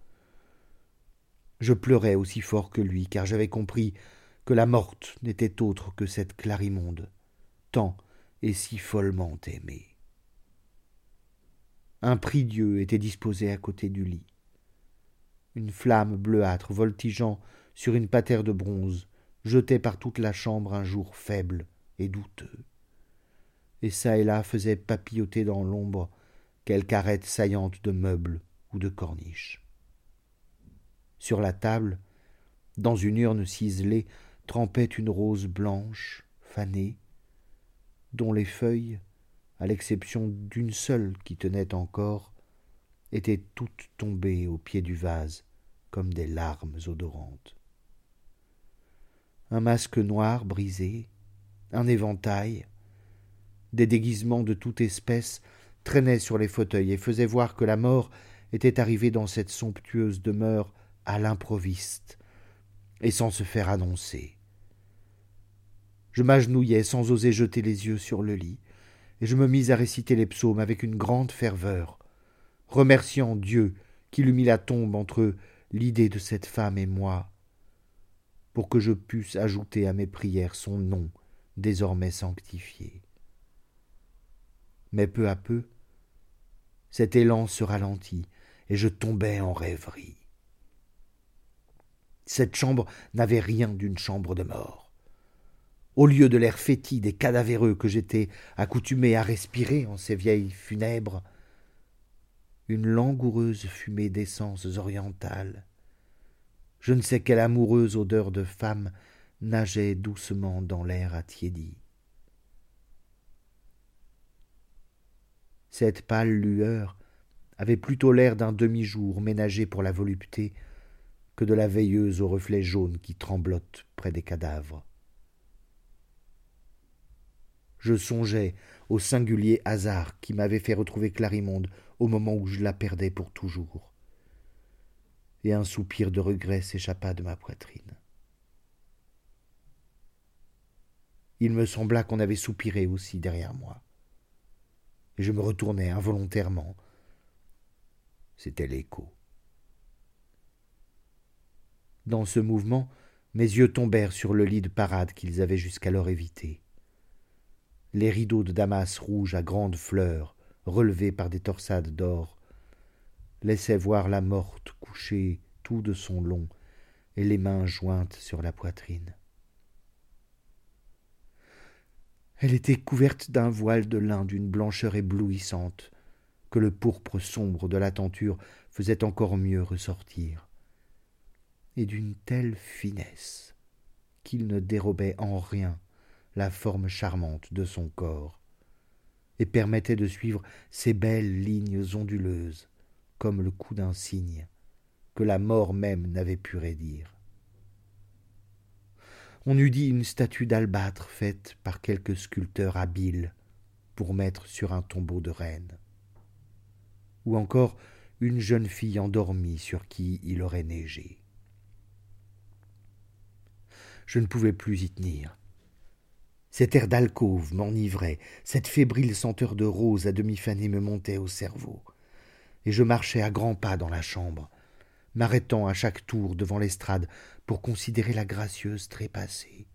Je pleurais aussi fort que lui, car j'avais compris que la morte n'était autre que cette Clarimonde, tant et si follement aimée. Un prie-dieu était disposé à côté du lit. Une flamme bleuâtre voltigeant sur une patère de bronze jetait par toute la chambre un jour faible et douteux. Et çà et là faisait papilloter dans l'ombre quelque arête saillante de meubles ou de corniches. Sur la table, dans une urne ciselée, trempait une rose blanche, fanée, dont les feuilles, à l'exception d'une seule qui tenait encore, étaient toutes tombées au pied du vase comme des larmes odorantes. Un masque noir brisé, un éventail, des déguisements de toute espèce traînaient sur les fauteuils et faisaient voir que la mort était arrivée dans cette somptueuse demeure à l'improviste et sans se faire annoncer. Je m'agenouillai sans oser jeter les yeux sur le lit, et je me mis à réciter les psaumes avec une grande ferveur, remerciant Dieu qui eût mis la tombe entre l'idée de cette femme et moi, pour que je pusse ajouter à mes prières son nom désormais sanctifié. Mais peu à peu, cet élan se ralentit, et je tombai en rêverie. Cette chambre n'avait rien d'une chambre de mort. Au lieu de l'air fétide et cadavéreux que j'étais accoutumé à respirer en ces vieilles funèbres, une langoureuse fumée d'essences orientales, je ne sais quelle amoureuse odeur de femme nageait doucement dans l'air attiédi. Cette pâle lueur avait plutôt l'air d'un demi-jour ménagé pour la volupté que de la veilleuse aux reflets jaunes qui tremblotent près des cadavres. Je songeais au singulier hasard qui m'avait fait retrouver Clarimonde au moment où je la perdais pour toujours. Et un soupir de regret s'échappa de ma poitrine. Il me sembla qu'on avait soupiré aussi derrière moi. Et je me retournai involontairement. C'était l'écho. Dans ce mouvement, mes yeux tombèrent sur le lit de parade qu'ils avaient jusqu'alors évité. Les rideaux de damas rouge à grandes fleurs, relevés par des torsades d'or, laissaient voir la morte couchée tout de son long et les mains jointes sur la poitrine. Elle était couverte d'un voile de lin d'une blancheur éblouissante, que le pourpre sombre de la tenture faisait encore mieux ressortir, et d'une telle finesse qu'il ne dérobait en rien la forme charmante de son corps, et permettait de suivre ces belles lignes onduleuses, comme le coup d'un cygne, que la mort même n'avait pu raidir on eût dit une statue d'albâtre faite par quelque sculpteur habile pour mettre sur un tombeau de reine, ou encore une jeune fille endormie sur qui il aurait neigé. Je ne pouvais plus y tenir. Cet air d'alcôve m'enivrait, cette fébrile senteur de rose à demi fanée me montait au cerveau, et je marchais à grands pas dans la chambre, m'arrêtant à chaque tour devant l'estrade pour considérer la gracieuse trépassée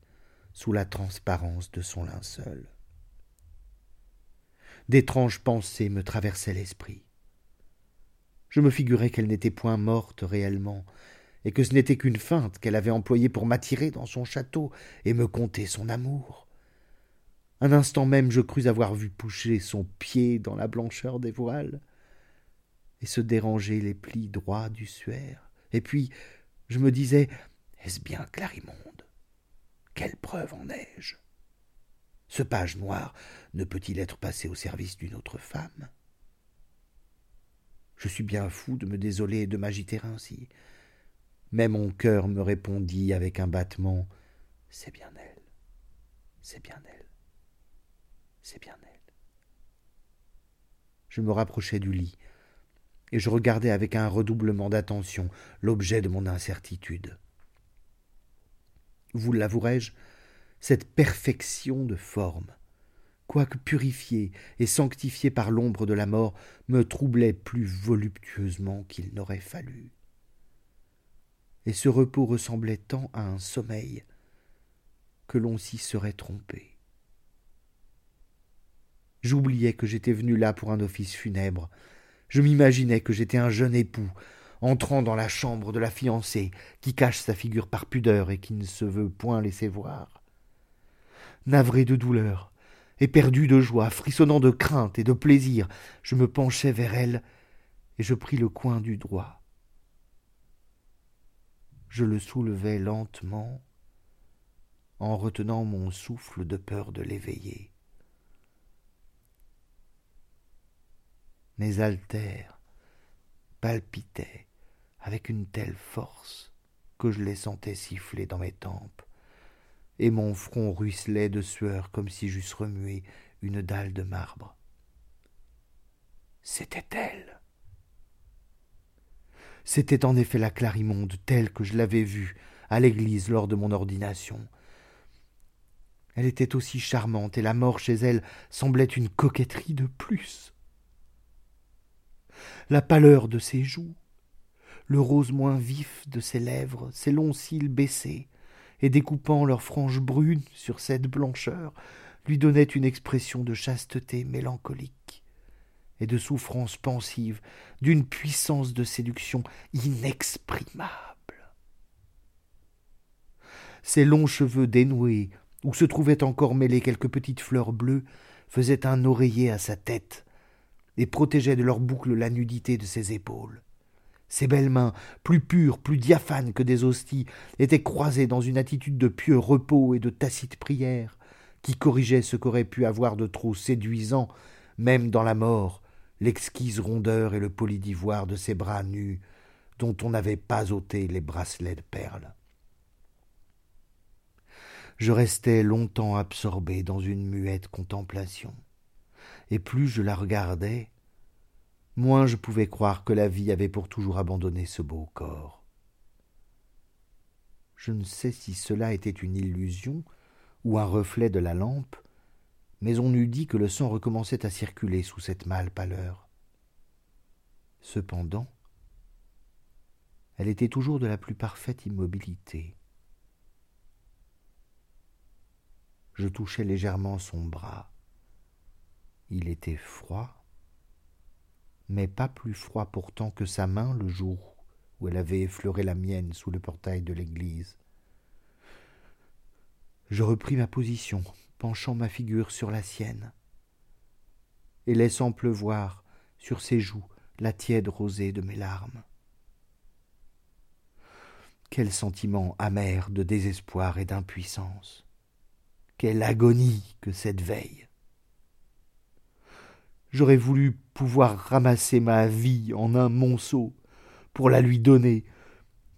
sous la transparence de son linceul. D'étranges pensées me traversaient l'esprit. Je me figurais qu'elle n'était point morte réellement, et que ce n'était qu'une feinte qu'elle avait employée pour m'attirer dans son château et me conter son amour. Un instant même je crus avoir vu pousser son pied dans la blancheur des voiles et se déranger les plis droits du suaire. Et puis, je me disais, est-ce bien Clarimonde? Quelle preuve en ai-je? Ce page noir ne peut-il être passé au service d'une autre femme? Je suis bien fou de me désoler et de m'agiter ainsi. Mais mon cœur me répondit avec un battement C'est bien elle, c'est bien elle, c'est bien elle. Je me rapprochai du lit, et je regardais avec un redoublement d'attention l'objet de mon incertitude. Vous l'avouerai-je, cette perfection de forme, quoique purifiée et sanctifiée par l'ombre de la mort, me troublait plus voluptueusement qu'il n'aurait fallu. Et ce repos ressemblait tant à un sommeil que l'on s'y serait trompé. J'oubliais que j'étais venu là pour un office funèbre, je m'imaginais que j'étais un jeune époux, entrant dans la chambre de la fiancée, qui cache sa figure par pudeur et qui ne se veut point laisser voir. Navré de douleur, éperdu de joie, frissonnant de crainte et de plaisir, je me penchai vers elle et je pris le coin du droit. Je le soulevai lentement, en retenant mon souffle de peur de l'éveiller. Mes altères palpitaient avec une telle force que je les sentais siffler dans mes tempes, et mon front ruisselait de sueur comme si j'eusse remué une dalle de marbre. C'était elle. C'était en effet la Clarimonde telle que je l'avais vue à l'église lors de mon ordination. Elle était aussi charmante, et la mort chez elle semblait une coquetterie de plus. La pâleur de ses joues, le rose moins vif de ses lèvres, ses longs cils baissés, et découpant leurs franges brunes sur cette blancheur, lui donnaient une expression de chasteté mélancolique et de souffrance pensive, d'une puissance de séduction inexprimable. Ses longs cheveux dénoués, où se trouvaient encore mêlées quelques petites fleurs bleues, faisaient un oreiller à sa tête et protégeaient de leurs boucles la nudité de ses épaules. Ses belles mains, plus pures, plus diaphanes que des hosties, étaient croisées dans une attitude de pieux repos et de tacite prière, qui corrigeait ce qu'aurait pu avoir de trop séduisant, même dans la mort, l'exquise rondeur et le poli d'ivoire de ses bras nus, dont on n'avait pas ôté les bracelets de perles. Je restais longtemps absorbé dans une muette contemplation, et plus je la regardais, moins je pouvais croire que la vie avait pour toujours abandonné ce beau corps. Je ne sais si cela était une illusion ou un reflet de la lampe, mais on eût dit que le sang recommençait à circuler sous cette mâle pâleur. Cependant, elle était toujours de la plus parfaite immobilité. Je touchais légèrement son bras. Il était froid, mais pas plus froid pourtant que sa main le jour où elle avait effleuré la mienne sous le portail de l'église. Je repris ma position, penchant ma figure sur la sienne, et laissant pleuvoir sur ses joues la tiède rosée de mes larmes. Quel sentiment amer de désespoir et d'impuissance. Quelle agonie que cette veille. J'aurais voulu pouvoir ramasser ma vie en un monceau pour la lui donner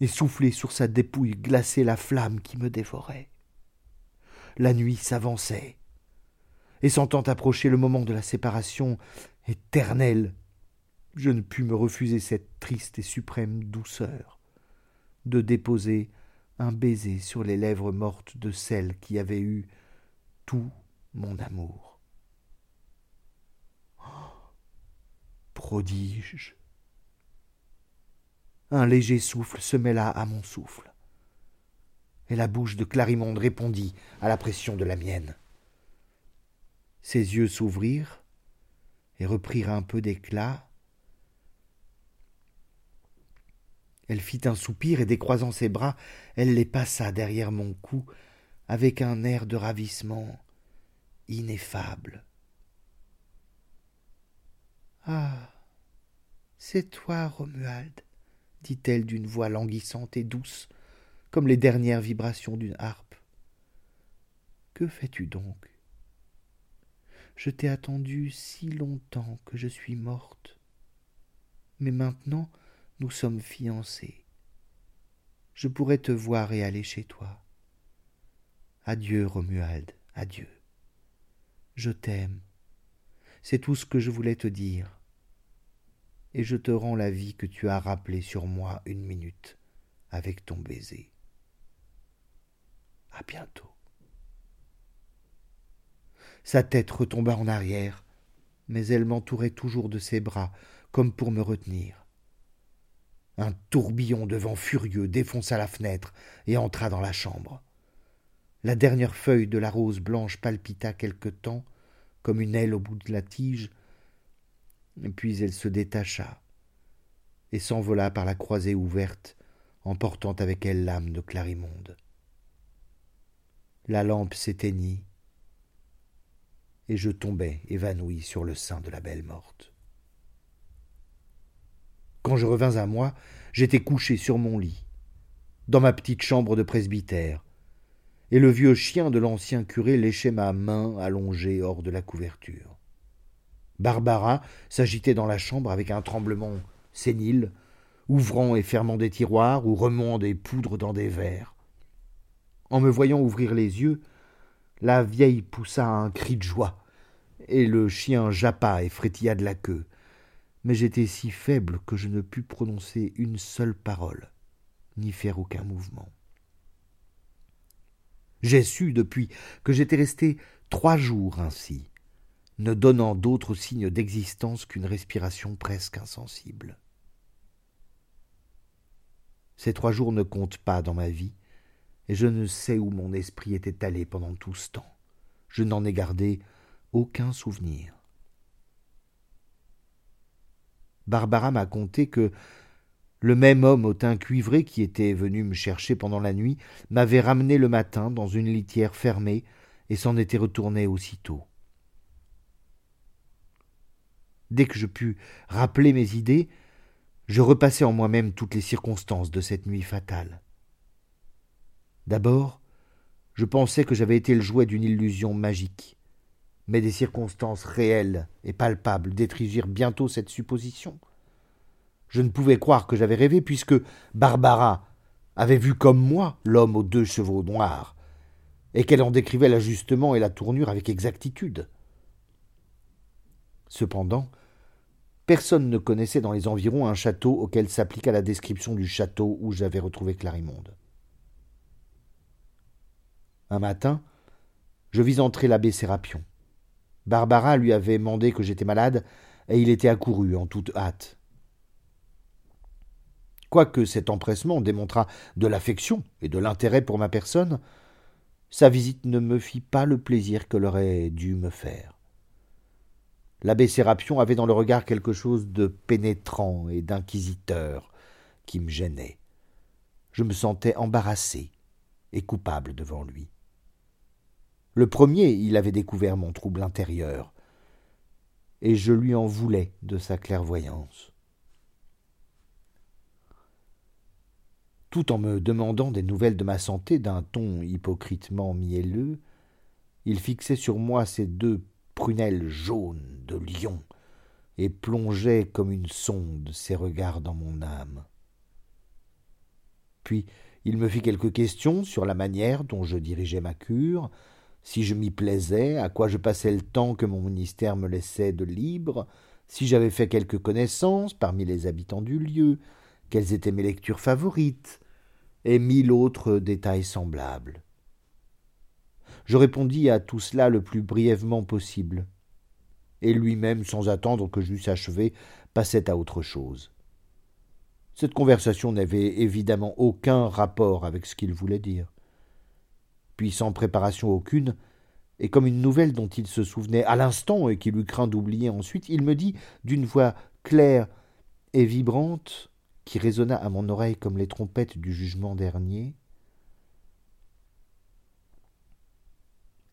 et souffler sur sa dépouille glacée la flamme qui me dévorait. La nuit s'avançait, et sentant approcher le moment de la séparation éternelle, je ne pus me refuser cette triste et suprême douceur de déposer un baiser sur les lèvres mortes de celle qui avait eu tout mon amour. Un léger souffle se mêla à mon souffle, et la bouche de Clarimonde répondit à la pression de la mienne. Ses yeux s'ouvrirent et reprirent un peu d'éclat. Elle fit un soupir et décroisant ses bras, elle les passa derrière mon cou avec un air de ravissement ineffable. Ah. C'est toi, Romuald, dit-elle d'une voix languissante et douce, comme les dernières vibrations d'une harpe. Que fais-tu donc? Je t'ai attendu si longtemps que je suis morte. Mais maintenant nous sommes fiancés. Je pourrais te voir et aller chez toi. Adieu, Romuald, adieu. Je t'aime. C'est tout ce que je voulais te dire et je te rends la vie que tu as rappelée sur moi une minute avec ton baiser. À bientôt. Sa tête retomba en arrière, mais elle m'entourait toujours de ses bras, comme pour me retenir. Un tourbillon de vent furieux défonça la fenêtre et entra dans la chambre. La dernière feuille de la rose blanche palpita quelque temps, comme une aile au bout de la tige, puis elle se détacha et s'envola par la croisée ouverte, emportant avec elle l'âme de Clarimonde. La lampe s'éteignit, et je tombai évanoui sur le sein de la belle morte. Quand je revins à moi, j'étais couché sur mon lit, dans ma petite chambre de presbytère, et le vieux chien de l'ancien curé léchait ma main allongée hors de la couverture. Barbara s'agitait dans la chambre avec un tremblement sénile, ouvrant et fermant des tiroirs ou remuant des poudres dans des verres. En me voyant ouvrir les yeux, la vieille poussa un cri de joie, et le chien jappa et frétilla de la queue. Mais j'étais si faible que je ne pus prononcer une seule parole, ni faire aucun mouvement. J'ai su depuis que j'étais resté trois jours ainsi, ne donnant d'autres signes d'existence qu'une respiration presque insensible. Ces trois jours ne comptent pas dans ma vie, et je ne sais où mon esprit était allé pendant tout ce temps. Je n'en ai gardé aucun souvenir. Barbara m'a conté que le même homme au teint cuivré qui était venu me chercher pendant la nuit m'avait ramené le matin dans une litière fermée et s'en était retourné aussitôt. Dès que je pus rappeler mes idées, je repassai en moi-même toutes les circonstances de cette nuit fatale. D'abord, je pensais que j'avais été le jouet d'une illusion magique, mais des circonstances réelles et palpables détruisirent bientôt cette supposition. Je ne pouvais croire que j'avais rêvé, puisque Barbara avait vu comme moi l'homme aux deux chevaux noirs, et qu'elle en décrivait l'ajustement et la tournure avec exactitude. Cependant, Personne ne connaissait dans les environs un château auquel s'appliqua la description du château où j'avais retrouvé Clarimonde. Un matin, je vis entrer l'abbé Sérapion. Barbara lui avait mandé que j'étais malade, et il était accouru en toute hâte. Quoique cet empressement démontrât de l'affection et de l'intérêt pour ma personne, sa visite ne me fit pas le plaisir qu'elle aurait dû me faire. L'abbé Sérapion avait dans le regard quelque chose de pénétrant et d'inquisiteur qui me gênait. Je me sentais embarrassé et coupable devant lui. Le premier, il avait découvert mon trouble intérieur, et je lui en voulais de sa clairvoyance. Tout en me demandant des nouvelles de ma santé d'un ton hypocritement mielleux, il fixait sur moi ses deux prunelles jaunes de lion, et plongeait comme une sonde ses regards dans mon âme. Puis il me fit quelques questions sur la manière dont je dirigeais ma cure, si je m'y plaisais, à quoi je passais le temps que mon ministère me laissait de libre, si j'avais fait quelques connaissances parmi les habitants du lieu, quelles étaient mes lectures favorites, et mille autres détails semblables. Je répondis à tout cela le plus brièvement possible. Et lui-même, sans attendre que j'eusse achevé, passait à autre chose. Cette conversation n'avait évidemment aucun rapport avec ce qu'il voulait dire. Puis, sans préparation aucune, et comme une nouvelle dont il se souvenait à l'instant et qu'il eut craint d'oublier ensuite, il me dit, d'une voix claire et vibrante, qui résonna à mon oreille comme les trompettes du jugement dernier,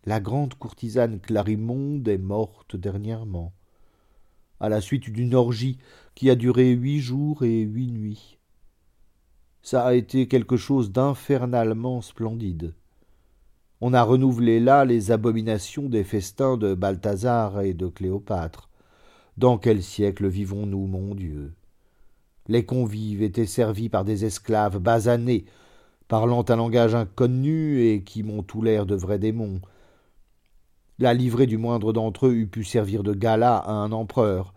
La grande courtisane Clarimonde est morte dernièrement, à la suite d'une orgie qui a duré huit jours et huit nuits. Ça a été quelque chose d'infernalement splendide. On a renouvelé là les abominations des festins de Balthazar et de Cléopâtre. Dans quel siècle vivons-nous, mon Dieu? Les convives étaient servis par des esclaves basanés, parlant un langage inconnu et qui m'ont tout l'air de vrais démons, la livrée du moindre d'entre eux eût pu servir de gala à un empereur.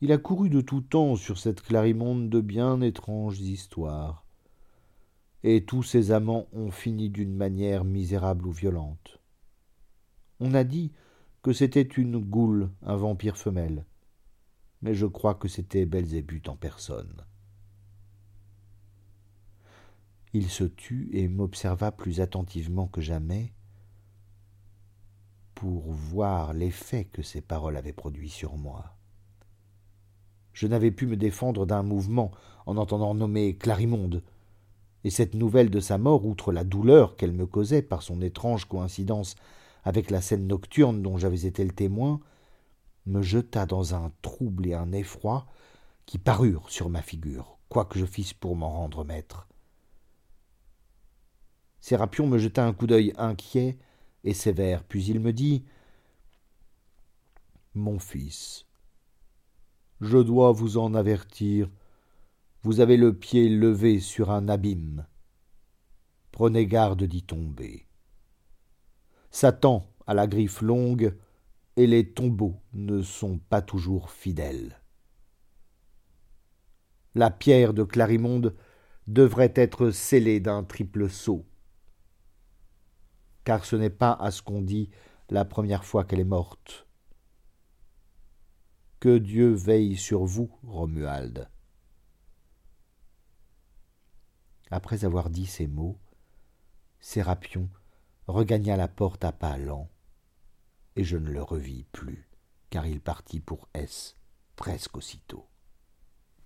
Il a couru de tout temps sur cette clarimonde de bien étranges histoires. Et tous ses amants ont fini d'une manière misérable ou violente. On a dit que c'était une goule, un vampire femelle. Mais je crois que c'était Belzébuth en personne. Il se tut et m'observa plus attentivement que jamais, pour voir l'effet que ces paroles avaient produit sur moi. Je n'avais pu me défendre d'un mouvement en entendant nommer Clarimonde, et cette nouvelle de sa mort, outre la douleur qu'elle me causait par son étrange coïncidence avec la scène nocturne dont j'avais été le témoin, me jeta dans un trouble et un effroi qui parurent sur ma figure, quoique je fisse pour m'en rendre maître. Sérapion me jeta un coup d'œil inquiet et sévère, puis il me dit Mon fils, je dois vous en avertir, vous avez le pied levé sur un abîme. Prenez garde d'y tomber. Satan a la griffe longue, et les tombeaux ne sont pas toujours fidèles. La pierre de Clarimonde devrait être scellée d'un triple sceau, car ce n'est pas à ce qu'on dit la première fois qu'elle est morte. Que Dieu veille sur vous, Romuald. Après avoir dit ces mots, Sérapion regagna la porte à pas lents, et je ne le revis plus, car il partit pour S presque aussitôt.